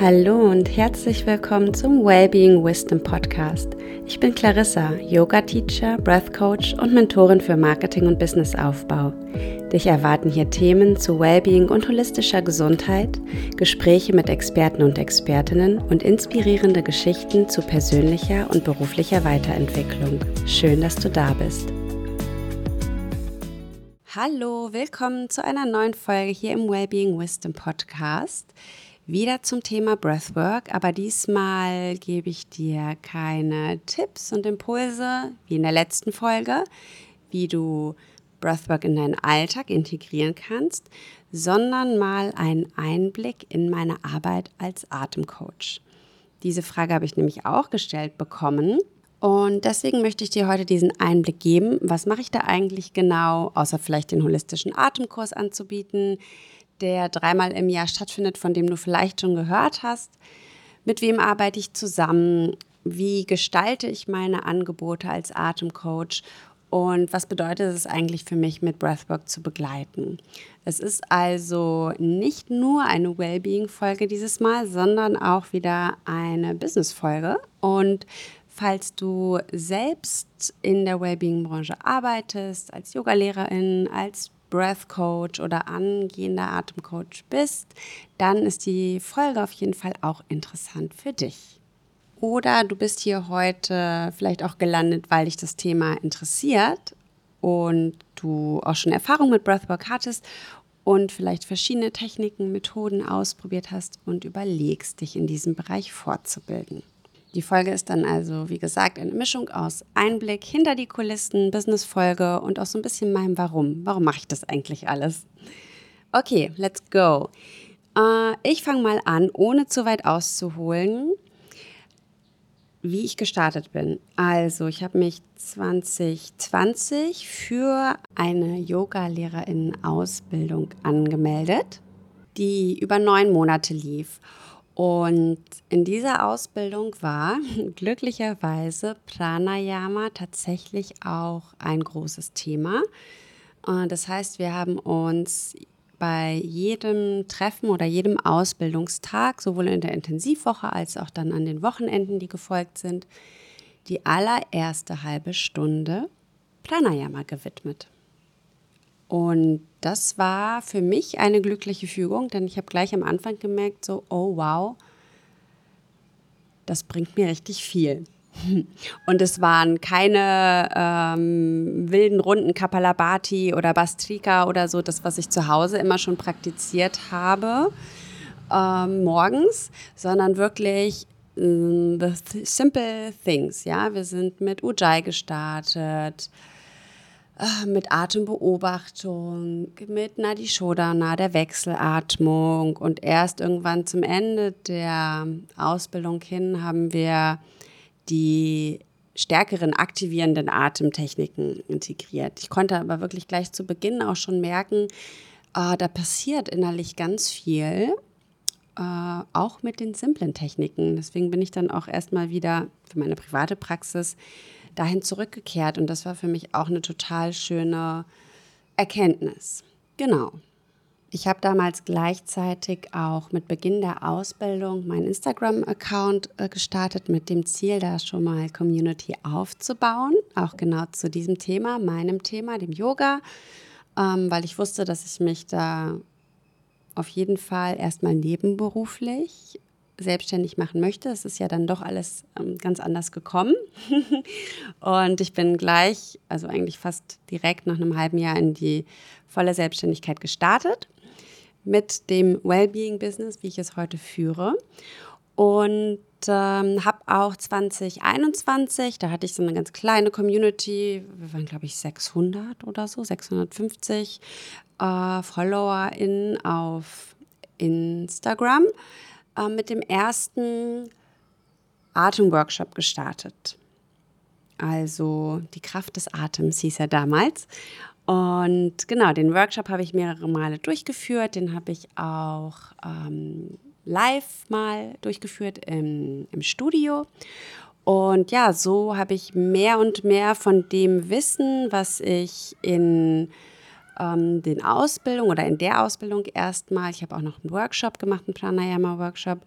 Hallo und herzlich willkommen zum Wellbeing Wisdom Podcast. Ich bin Clarissa, Yoga Teacher, Breath Coach und Mentorin für Marketing und Businessaufbau. Dich erwarten hier Themen zu Wellbeing und holistischer Gesundheit, Gespräche mit Experten und Expertinnen und inspirierende Geschichten zu persönlicher und beruflicher Weiterentwicklung. Schön, dass du da bist. Hallo, willkommen zu einer neuen Folge hier im Wellbeing Wisdom Podcast wieder zum Thema Breathwork, aber diesmal gebe ich dir keine Tipps und Impulse wie in der letzten Folge, wie du Breathwork in deinen Alltag integrieren kannst, sondern mal einen Einblick in meine Arbeit als Atemcoach. Diese Frage habe ich nämlich auch gestellt bekommen und deswegen möchte ich dir heute diesen Einblick geben. Was mache ich da eigentlich genau, außer vielleicht den holistischen Atemkurs anzubieten? Der dreimal im Jahr stattfindet, von dem du vielleicht schon gehört hast. Mit wem arbeite ich zusammen? Wie gestalte ich meine Angebote als Atemcoach? Und was bedeutet es eigentlich für mich, mit Breathwork zu begleiten? Es ist also nicht nur eine Wellbeing-Folge dieses Mal, sondern auch wieder eine Business-Folge. Und falls du selbst in der Wellbeing-Branche arbeitest, als Yogalehrerin, als Breath Coach oder angehender Atemcoach bist, dann ist die Folge auf jeden Fall auch interessant für dich. Oder du bist hier heute vielleicht auch gelandet, weil dich das Thema interessiert und du auch schon Erfahrung mit Breathwork hattest und vielleicht verschiedene Techniken, Methoden ausprobiert hast und überlegst, dich in diesem Bereich fortzubilden. Die Folge ist dann also, wie gesagt, eine Mischung aus Einblick hinter die Kulissen, Business-Folge und auch so ein bisschen meinem Warum. Warum mache ich das eigentlich alles? Okay, let's go. Äh, ich fange mal an, ohne zu weit auszuholen, wie ich gestartet bin. Also, ich habe mich 2020 für eine Yoga-Lehrerinnen-Ausbildung angemeldet, die über neun Monate lief. Und in dieser Ausbildung war glücklicherweise Pranayama tatsächlich auch ein großes Thema. Das heißt, wir haben uns bei jedem Treffen oder jedem Ausbildungstag, sowohl in der Intensivwoche als auch dann an den Wochenenden, die gefolgt sind, die allererste halbe Stunde Pranayama gewidmet. Und das war für mich eine glückliche Fügung, denn ich habe gleich am Anfang gemerkt, so, oh wow, das bringt mir richtig viel. Und es waren keine ähm, wilden Runden Kapalabhati oder Bastrika oder so, das, was ich zu Hause immer schon praktiziert habe ähm, morgens, sondern wirklich ähm, the simple things. Ja, wir sind mit Ujjayi gestartet, Ah, mit Atembeobachtung, mit Nadi Shodana, der Wechselatmung. Und erst irgendwann zum Ende der Ausbildung hin haben wir die stärkeren aktivierenden Atemtechniken integriert. Ich konnte aber wirklich gleich zu Beginn auch schon merken, äh, da passiert innerlich ganz viel, äh, auch mit den simplen Techniken. Deswegen bin ich dann auch erstmal wieder für meine private Praxis dahin zurückgekehrt und das war für mich auch eine total schöne Erkenntnis. Genau. Ich habe damals gleichzeitig auch mit Beginn der Ausbildung meinen Instagram-Account äh, gestartet mit dem Ziel, da schon mal Community aufzubauen, auch genau zu diesem Thema, meinem Thema, dem Yoga, ähm, weil ich wusste, dass ich mich da auf jeden Fall erstmal nebenberuflich selbstständig machen möchte. Es ist ja dann doch alles ähm, ganz anders gekommen. und ich bin gleich, also eigentlich fast direkt nach einem halben Jahr in die volle Selbstständigkeit gestartet mit dem Wellbeing-Business, wie ich es heute führe. Und ähm, habe auch 2021, da hatte ich so eine ganz kleine Community, wir waren glaube ich 600 oder so, 650 äh, FollowerInnen auf Instagram äh, mit dem ersten Atemworkshop gestartet. Also die Kraft des Atems hieß er damals. Und genau, den Workshop habe ich mehrere Male durchgeführt. Den habe ich auch ähm, live mal durchgeführt im, im Studio. Und ja, so habe ich mehr und mehr von dem Wissen, was ich in ähm, den Ausbildung oder in der Ausbildung erstmal, ich habe auch noch einen Workshop gemacht, einen Pranayama-Workshop,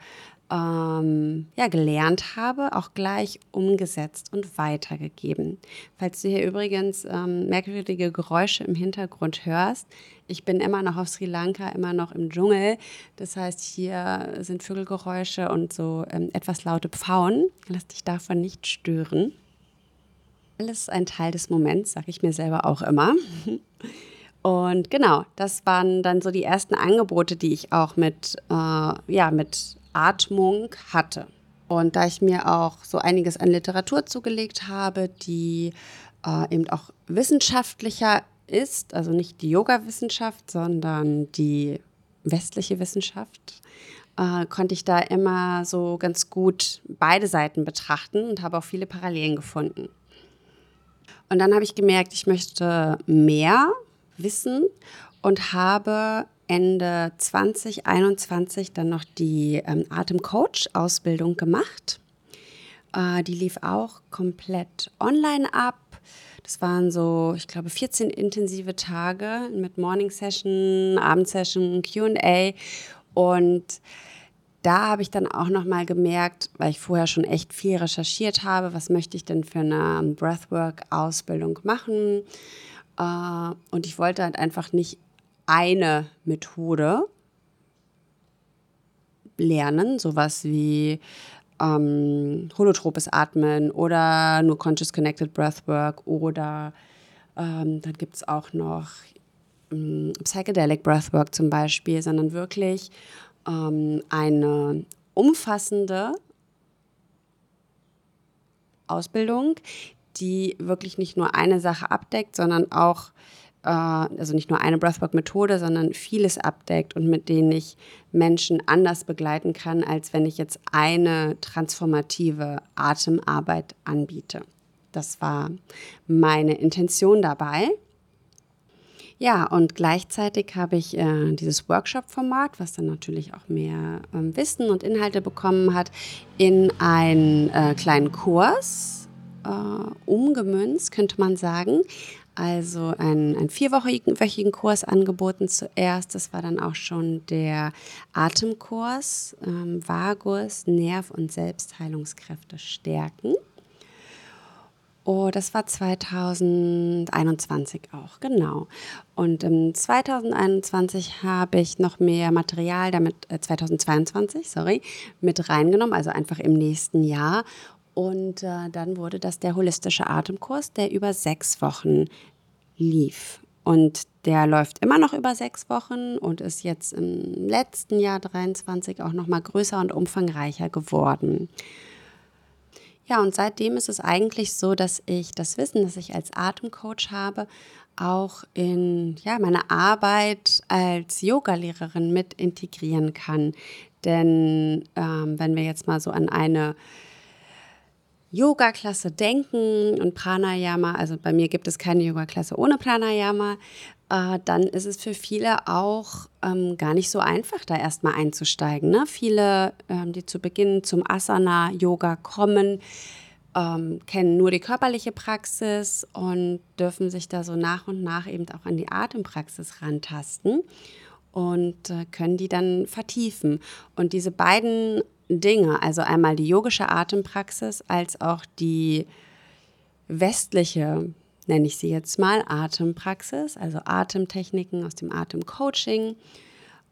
ähm, ja, gelernt habe, auch gleich umgesetzt und weitergegeben. Falls du hier übrigens ähm, merkwürdige Geräusche im Hintergrund hörst, ich bin immer noch auf Sri Lanka, immer noch im Dschungel. Das heißt, hier sind Vögelgeräusche und so ähm, etwas laute Pfauen. Lass dich davon nicht stören. Alles ein Teil des Moments, sage ich mir selber auch immer. Und genau, das waren dann so die ersten Angebote, die ich auch mit, äh, ja, mit Atmung hatte. Und da ich mir auch so einiges an Literatur zugelegt habe, die äh, eben auch wissenschaftlicher ist, also nicht die Yoga-Wissenschaft, sondern die westliche Wissenschaft, äh, konnte ich da immer so ganz gut beide Seiten betrachten und habe auch viele Parallelen gefunden. Und dann habe ich gemerkt, ich möchte mehr wissen und habe Ende 2021 dann noch die ähm, Atemcoach-Ausbildung gemacht. Äh, die lief auch komplett online ab. Das waren so, ich glaube, 14 intensive Tage mit Morning Session, Abendsession, QA. Und da habe ich dann auch noch mal gemerkt, weil ich vorher schon echt viel recherchiert habe, was möchte ich denn für eine Breathwork-Ausbildung machen. Äh, und ich wollte halt einfach nicht eine Methode lernen, sowas wie ähm, holotropes Atmen oder nur Conscious Connected Breathwork oder ähm, dann gibt es auch noch ähm, Psychedelic Breathwork zum Beispiel, sondern wirklich ähm, eine umfassende Ausbildung, die wirklich nicht nur eine Sache abdeckt, sondern auch äh, also nicht nur eine Breathwork-Methode, sondern vieles abdeckt und mit denen ich Menschen anders begleiten kann, als wenn ich jetzt eine transformative Atemarbeit anbiete. Das war meine Intention dabei. Ja, und gleichzeitig habe ich äh, dieses Workshop-Format, was dann natürlich auch mehr ähm, Wissen und Inhalte bekommen hat, in einen äh, kleinen Kurs äh, umgemünzt, könnte man sagen also einen, einen vierwöchigen Kurs angeboten zuerst. Das war dann auch schon der Atemkurs, ähm, Vagus, Nerv- und Selbstheilungskräfte stärken. Oh, das war 2021 auch, genau. Und im 2021 habe ich noch mehr Material damit, äh, 2022, sorry, mit reingenommen, also einfach im nächsten Jahr. Und äh, dann wurde das der holistische Atemkurs, der über sechs Wochen lief. Und der läuft immer noch über sechs Wochen und ist jetzt im letzten Jahr 23 auch noch mal größer und umfangreicher geworden. Ja, und seitdem ist es eigentlich so, dass ich das Wissen, das ich als Atemcoach habe, auch in ja, meine Arbeit als Yogalehrerin mit integrieren kann. Denn ähm, wenn wir jetzt mal so an eine Yoga-Klasse denken und Pranayama, also bei mir gibt es keine Yoga-Klasse ohne Pranayama, äh, dann ist es für viele auch ähm, gar nicht so einfach, da erstmal einzusteigen. Ne? Viele, ähm, die zu Beginn zum Asana-Yoga kommen, ähm, kennen nur die körperliche Praxis und dürfen sich da so nach und nach eben auch an die Atempraxis rantasten und äh, können die dann vertiefen. Und diese beiden Dinge, also einmal die yogische Atempraxis als auch die westliche, nenne ich sie jetzt mal, Atempraxis, also Atemtechniken aus dem Atemcoaching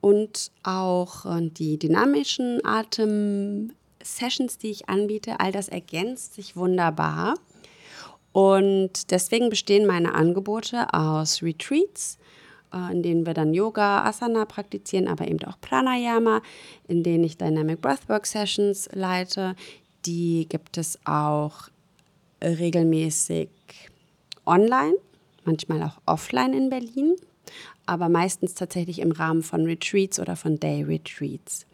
und auch äh, die dynamischen Atem-Sessions, die ich anbiete, all das ergänzt sich wunderbar. Und deswegen bestehen meine Angebote aus Retreats, in denen wir dann Yoga, Asana praktizieren, aber eben auch Pranayama, in denen ich Dynamic Breathwork Sessions leite. Die gibt es auch regelmäßig online, manchmal auch offline in Berlin, aber meistens tatsächlich im Rahmen von Retreats oder von Day Retreats.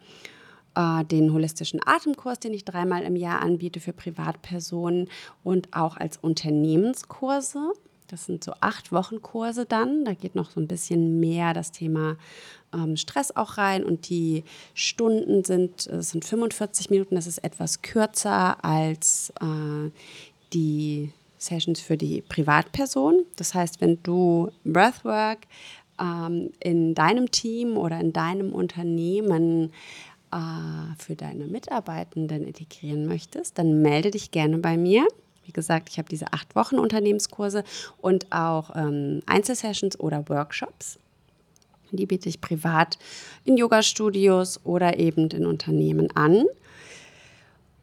Äh, den holistischen Atemkurs, den ich dreimal im Jahr anbiete für Privatpersonen und auch als Unternehmenskurse das sind so acht Wochen Kurse dann. Da geht noch so ein bisschen mehr das Thema ähm, Stress auch rein. Und die Stunden sind, es sind 45 Minuten. Das ist etwas kürzer als äh, die Sessions für die Privatperson. Das heißt, wenn du Breathwork ähm, in deinem Team oder in deinem Unternehmen äh, für deine Mitarbeitenden integrieren möchtest, dann melde dich gerne bei mir. Gesagt, ich habe diese acht Wochen Unternehmenskurse und auch ähm, Einzelsessions oder Workshops. Die biete ich privat in Yoga-Studios oder eben in Unternehmen an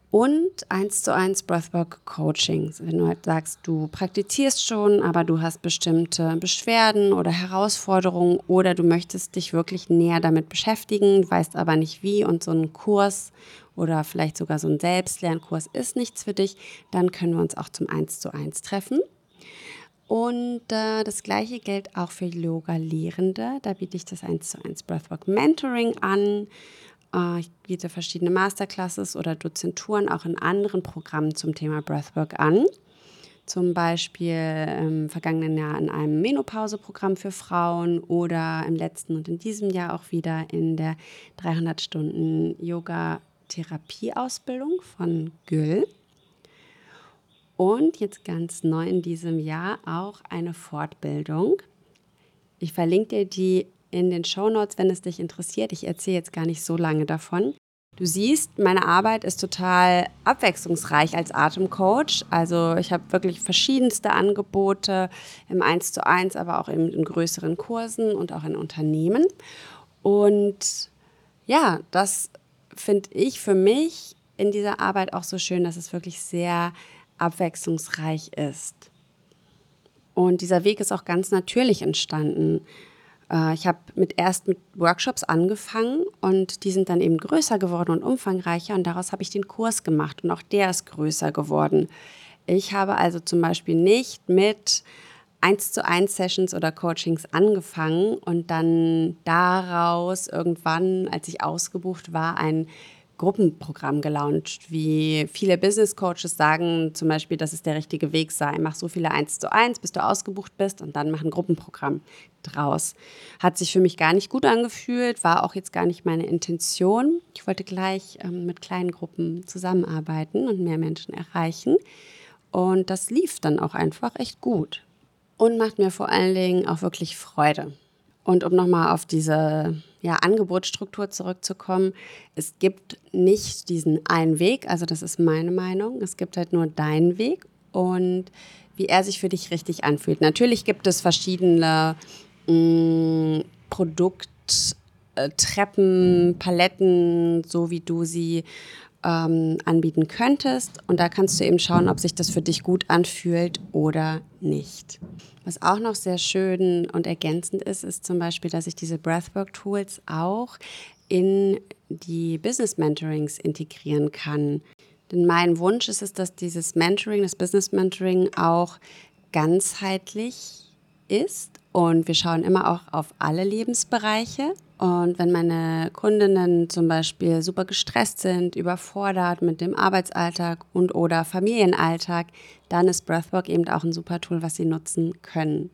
und eins zu eins Breathwork Coachings. Wenn du halt sagst, du praktizierst schon, aber du hast bestimmte Beschwerden oder Herausforderungen oder du möchtest dich wirklich näher damit beschäftigen, weißt aber nicht wie und so ein Kurs oder vielleicht sogar so ein Selbstlernkurs ist nichts für dich, dann können wir uns auch zum eins zu eins treffen. Und äh, das gleiche gilt auch für Yoga-Lehrende. Da biete ich das 1 zu 1 Breathwork Mentoring an. Äh, ich biete verschiedene Masterclasses oder Dozenturen auch in anderen Programmen zum Thema Breathwork an. Zum Beispiel im vergangenen Jahr in einem Menopause-Programm für Frauen oder im letzten und in diesem Jahr auch wieder in der 300 Stunden Yoga-Therapie-Ausbildung von Gül. Und jetzt ganz neu in diesem Jahr auch eine Fortbildung. Ich verlinke dir die in den Show Notes, wenn es dich interessiert. Ich erzähle jetzt gar nicht so lange davon. Du siehst, meine Arbeit ist total abwechslungsreich als Atemcoach. Also ich habe wirklich verschiedenste Angebote im 1 zu 1, aber auch in, in größeren Kursen und auch in Unternehmen. Und ja, das finde ich für mich in dieser Arbeit auch so schön, dass es wirklich sehr abwechslungsreich ist. Und dieser Weg ist auch ganz natürlich entstanden. Äh, ich habe mit, erst mit Workshops angefangen und die sind dann eben größer geworden und umfangreicher und daraus habe ich den Kurs gemacht und auch der ist größer geworden. Ich habe also zum Beispiel nicht mit 1 zu 1 Sessions oder Coachings angefangen und dann daraus irgendwann, als ich ausgebucht war, ein Gruppenprogramm gelauncht, wie viele Business Coaches sagen, zum Beispiel, dass es der richtige Weg sei. Mach so viele eins zu eins, bis du ausgebucht bist und dann mach ein Gruppenprogramm draus. Hat sich für mich gar nicht gut angefühlt, war auch jetzt gar nicht meine Intention. Ich wollte gleich ähm, mit kleinen Gruppen zusammenarbeiten und mehr Menschen erreichen. Und das lief dann auch einfach echt gut. Und macht mir vor allen Dingen auch wirklich Freude. Und um nochmal auf diese ja, Angebotsstruktur zurückzukommen, es gibt nicht diesen einen Weg, also das ist meine Meinung, es gibt halt nur deinen Weg und wie er sich für dich richtig anfühlt. Natürlich gibt es verschiedene mm, Produkttreppen, Paletten, so wie du sie ähm, anbieten könntest. Und da kannst du eben schauen, ob sich das für dich gut anfühlt oder nicht. Was auch noch sehr schön und ergänzend ist, ist zum Beispiel, dass ich diese Breathwork-Tools auch in die Business Mentorings integrieren kann. Denn mein Wunsch ist es, dass dieses Mentoring, das Business Mentoring auch ganzheitlich ist und wir schauen immer auch auf alle Lebensbereiche. Und wenn meine Kundinnen zum Beispiel super gestresst sind, überfordert mit dem Arbeitsalltag und oder Familienalltag, dann ist Breathwork eben auch ein super Tool, was sie nutzen können.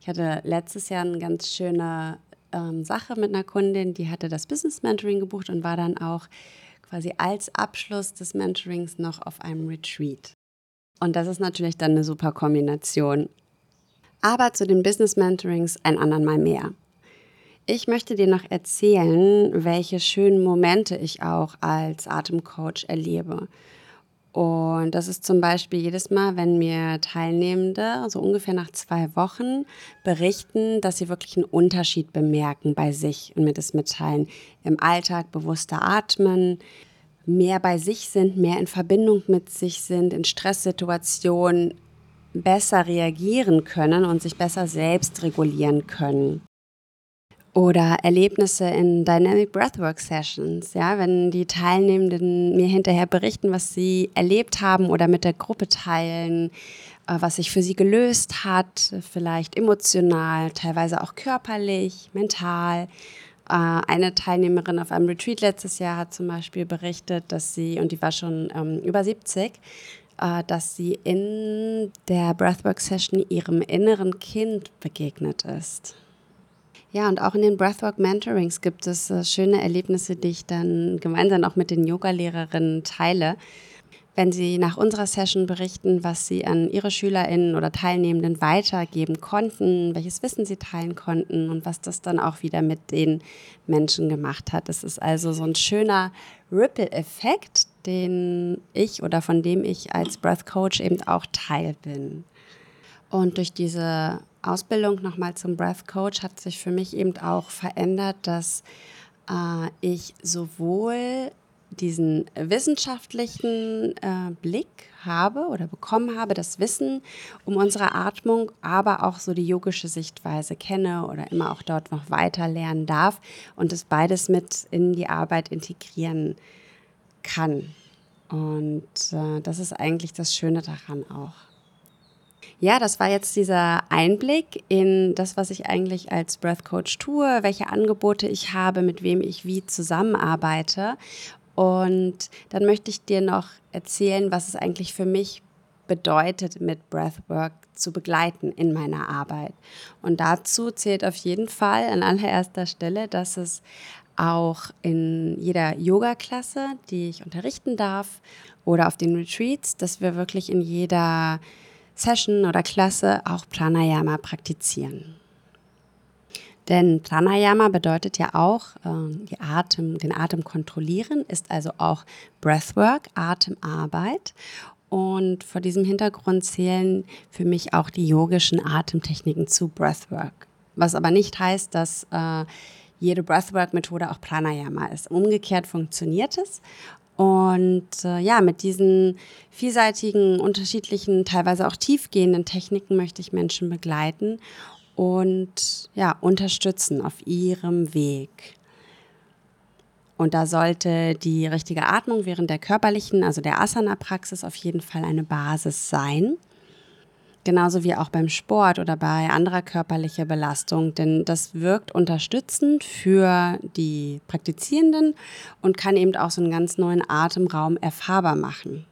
Ich hatte letztes Jahr eine ganz schöne ähm, Sache mit einer Kundin, die hatte das Business Mentoring gebucht und war dann auch quasi als Abschluss des Mentorings noch auf einem Retreat. Und das ist natürlich dann eine super Kombination aber zu den Business Mentorings ein andern Mal mehr. Ich möchte dir noch erzählen, welche schönen Momente ich auch als Atemcoach erlebe. Und das ist zum Beispiel jedes Mal, wenn mir Teilnehmende, so ungefähr nach zwei Wochen, berichten, dass sie wirklich einen Unterschied bemerken bei sich und mir das mitteilen. Im Alltag bewusster atmen, mehr bei sich sind, mehr in Verbindung mit sich sind, in Stresssituationen besser reagieren können und sich besser selbst regulieren können. Oder Erlebnisse in Dynamic Breathwork Sessions, ja, wenn die Teilnehmenden mir hinterher berichten, was sie erlebt haben oder mit der Gruppe teilen, äh, was sich für sie gelöst hat, vielleicht emotional, teilweise auch körperlich, mental. Äh, eine Teilnehmerin auf einem Retreat letztes Jahr hat zum Beispiel berichtet, dass sie, und die war schon ähm, über 70, äh, dass sie in der Breathwork-Session ihrem inneren Kind begegnet ist. Ja, und auch in den Breathwork Mentorings gibt es äh, schöne Erlebnisse, die ich dann gemeinsam auch mit den Yogalehrerinnen teile. wenn Sie nach unserer Session berichten, was Sie an Ihre SchülerInnen oder Teilnehmenden weitergeben konnten, welches Wissen Sie teilen konnten und was das dann auch wieder mit den Menschen gemacht hat. Das ist also so ein schöner Ripple-Effekt, den ich oder von dem ich als Breath Coach eben auch Teil bin. Und durch diese Ausbildung nochmal zum Breath Coach hat sich für mich eben auch verändert, dass äh, ich sowohl diesen wissenschaftlichen äh, Blick habe oder bekommen habe, das Wissen um unsere Atmung, aber auch so die yogische Sichtweise kenne oder immer auch dort noch weiter lernen darf und das beides mit in die Arbeit integrieren kann. Und äh, das ist eigentlich das Schöne daran auch. Ja, das war jetzt dieser Einblick in das, was ich eigentlich als Breath Coach tue, welche Angebote ich habe, mit wem ich wie zusammenarbeite. Und dann möchte ich dir noch erzählen, was es eigentlich für mich bedeutet, mit Breathwork zu begleiten in meiner Arbeit. Und dazu zählt auf jeden Fall an allererster Stelle, dass es auch in jeder Yoga-Klasse, die ich unterrichten darf, oder auf den Retreats, dass wir wirklich in jeder Session oder Klasse auch Pranayama praktizieren. Denn Pranayama bedeutet ja auch äh, Atem, den Atem kontrollieren, ist also auch Breathwork, Atemarbeit. Und vor diesem Hintergrund zählen für mich auch die yogischen Atemtechniken zu Breathwork. Was aber nicht heißt, dass äh, jede Breathwork-Methode auch Pranayama ist. Umgekehrt funktioniert es. Und äh, ja, mit diesen vielseitigen, unterschiedlichen, teilweise auch tiefgehenden Techniken möchte ich Menschen begleiten und ja, unterstützen auf ihrem Weg. Und da sollte die richtige Atmung während der körperlichen, also der Asana-Praxis auf jeden Fall eine Basis sein. Genauso wie auch beim Sport oder bei anderer körperlicher Belastung, denn das wirkt unterstützend für die Praktizierenden und kann eben auch so einen ganz neuen Atemraum erfahrbar machen.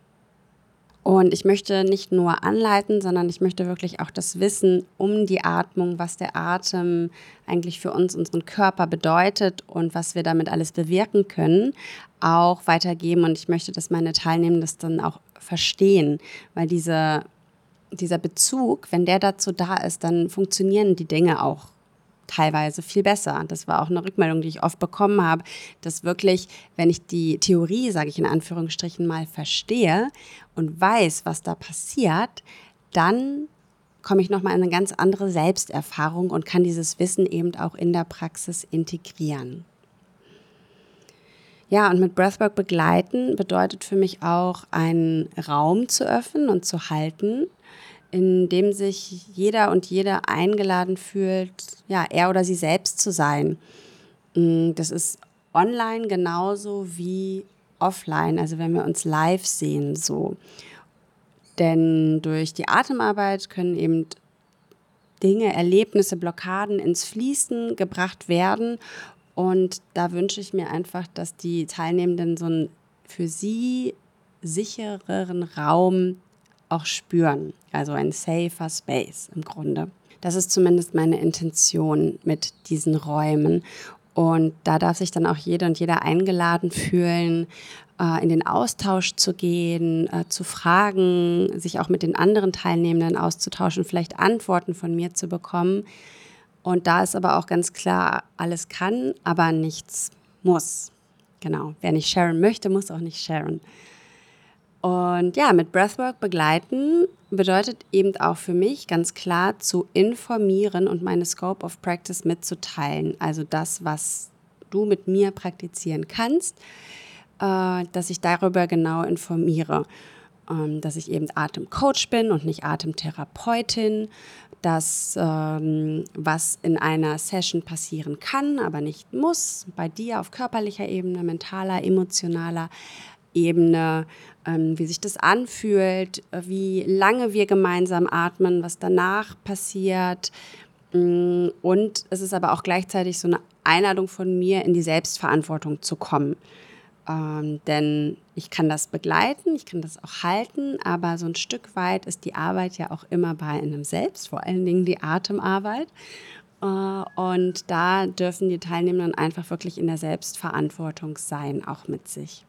Und ich möchte nicht nur anleiten, sondern ich möchte wirklich auch das Wissen um die Atmung, was der Atem eigentlich für uns, unseren Körper bedeutet und was wir damit alles bewirken können, auch weitergeben. Und ich möchte, dass meine Teilnehmer das dann auch verstehen, weil diese dieser Bezug, wenn der dazu da ist, dann funktionieren die Dinge auch teilweise viel besser. Das war auch eine Rückmeldung, die ich oft bekommen habe, dass wirklich, wenn ich die Theorie, sage ich in Anführungsstrichen mal, verstehe und weiß, was da passiert, dann komme ich nochmal in eine ganz andere Selbsterfahrung und kann dieses Wissen eben auch in der Praxis integrieren. Ja, und mit Breathwork begleiten bedeutet für mich auch, einen Raum zu öffnen und zu halten, in dem sich jeder und jede eingeladen fühlt, ja, er oder sie selbst zu sein. Mm, das ist online genauso wie offline, also wenn wir uns live sehen, so. Denn durch die Atemarbeit können eben Dinge, Erlebnisse, Blockaden ins Fließen gebracht werden. Und da wünsche ich mir einfach, dass die Teilnehmenden so einen für sie sichereren Raum auch spüren. Also ein safer Space im Grunde. Das ist zumindest meine Intention mit diesen Räumen. Und da darf sich dann auch jeder und jeder eingeladen fühlen, äh, in den Austausch zu gehen, äh, zu fragen, sich auch mit den anderen Teilnehmenden auszutauschen, vielleicht Antworten von mir zu bekommen. Und da ist aber auch ganz klar, alles kann, aber nichts muss. Genau, wer nicht sharen möchte, muss auch nicht sharen. Und ja, mit Breathwork begleiten bedeutet eben auch für mich ganz klar zu informieren und meine Scope of Practice mitzuteilen. Also das, was du mit mir praktizieren kannst, äh, dass ich darüber genau informiere. Ähm, dass ich eben Atemcoach bin und nicht Atemtherapeutin, dass ähm, was in einer Session passieren kann, aber nicht muss, bei dir auf körperlicher Ebene, mentaler, emotionaler Ebene, ähm, wie sich das anfühlt, wie lange wir gemeinsam atmen, was danach passiert. Mm, und es ist aber auch gleichzeitig so eine Einladung von mir, in die Selbstverantwortung zu kommen. Ähm, denn ich kann das begleiten, ich kann das auch halten, aber so ein Stück weit ist die Arbeit ja auch immer bei einem selbst, vor allen Dingen die Atemarbeit. Äh, und da dürfen die Teilnehmenden einfach wirklich in der Selbstverantwortung sein, auch mit sich.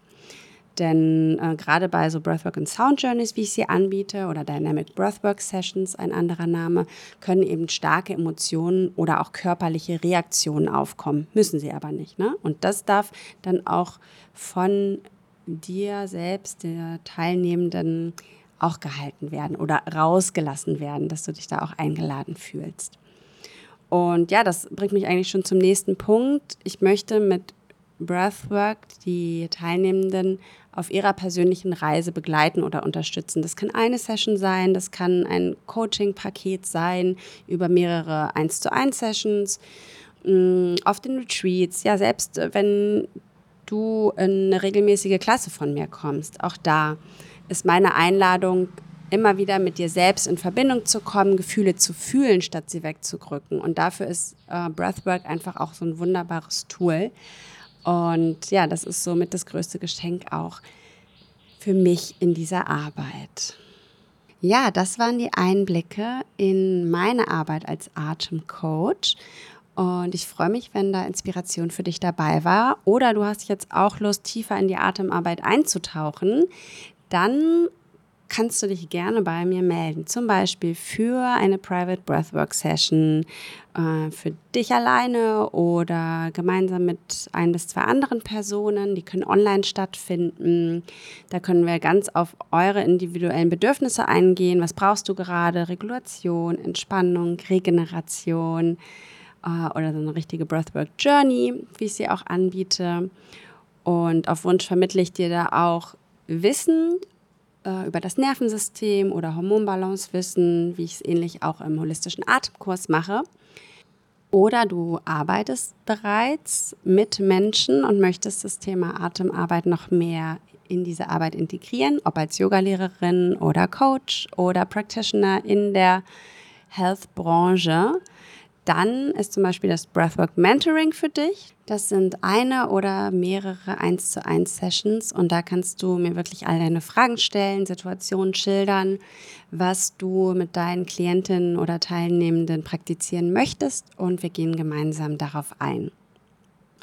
Denn äh, gerade bei so Breathwork und Sound Journeys, wie ich sie anbiete, oder Dynamic Breathwork Sessions, ein anderer Name, können eben starke Emotionen oder auch körperliche Reaktionen aufkommen. Müssen sie aber nicht. Ne? Und das darf dann auch von dir selbst, der Teilnehmenden, auch gehalten werden oder rausgelassen werden, dass du dich da auch eingeladen fühlst. Und ja, das bringt mich eigentlich schon zum nächsten Punkt. Ich möchte mit Breathwork die Teilnehmenden auf ihrer persönlichen Reise begleiten oder unterstützen. Das kann eine Session sein, das kann ein Coaching-Paket sein über mehrere 1 zu 1 Sessions, mm, auf den Retreats. Ja, selbst wenn du in eine regelmäßige Klasse von mir kommst, auch da ist meine Einladung, immer wieder mit dir selbst in Verbindung zu kommen, Gefühle zu fühlen, statt sie wegzudrücken. Und dafür ist äh, Breathwork einfach auch so ein wunderbares Tool. Und ja, das ist somit das größte Geschenk auch für mich in dieser Arbeit. Ja, das waren die Einblicke in meine Arbeit als Atemcoach. Und ich freue mich, wenn da Inspiration für dich dabei war. Oder du hast jetzt auch Lust, tiefer in die Atemarbeit einzutauchen. Dann kannst du dich gerne bei mir melden. Zum Beispiel für eine Private Breathwork Session äh, für dich alleine oder gemeinsam mit ein bis zwei anderen Personen. Die können online stattfinden. Da können wir ganz auf eure individuellen Bedürfnisse eingehen. Was brauchst du gerade? Regulation, Entspannung, Regeneration äh, oder so eine richtige Breathwork Journey, wie ich sie auch anbiete. Und auf Wunsch vermittle ich dir da auch Wissen äh, über das Nervensystem oder Hormonbalance wissen, wie ich es ähnlich auch im holistischen Atemkurs mache. Oder du arbeitest bereits mit Menschen und möchtest das Thema Atemarbeit noch mehr in diese Arbeit integrieren, ob als Yogalehrerin oder Coach oder Practitioner in der Health-Branche dann ist zum Beispiel das Breathwork Mentoring für dich. Das sind eine oder mehrere 1 zu 1 Sessions und da kannst du mir wirklich all deine Fragen stellen, Situationen schildern, was du mit deinen Klientinnen oder Teilnehmenden praktizieren möchtest und wir gehen gemeinsam darauf ein.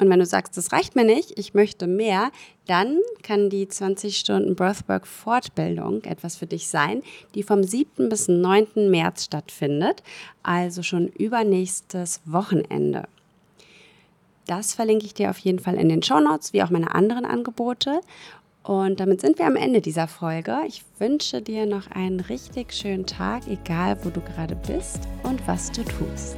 Und wenn du sagst, das reicht mir nicht, ich möchte mehr, dann kann die 20 Stunden Breathwork Fortbildung etwas für dich sein, die vom 7. bis 9. März stattfindet, also schon übernächstes Wochenende. Das verlinke ich dir auf jeden Fall in den Show Notes, wie auch meine anderen Angebote. Und damit sind wir am Ende dieser Folge. Ich wünsche dir noch einen richtig schönen Tag, egal wo du gerade bist und was du tust.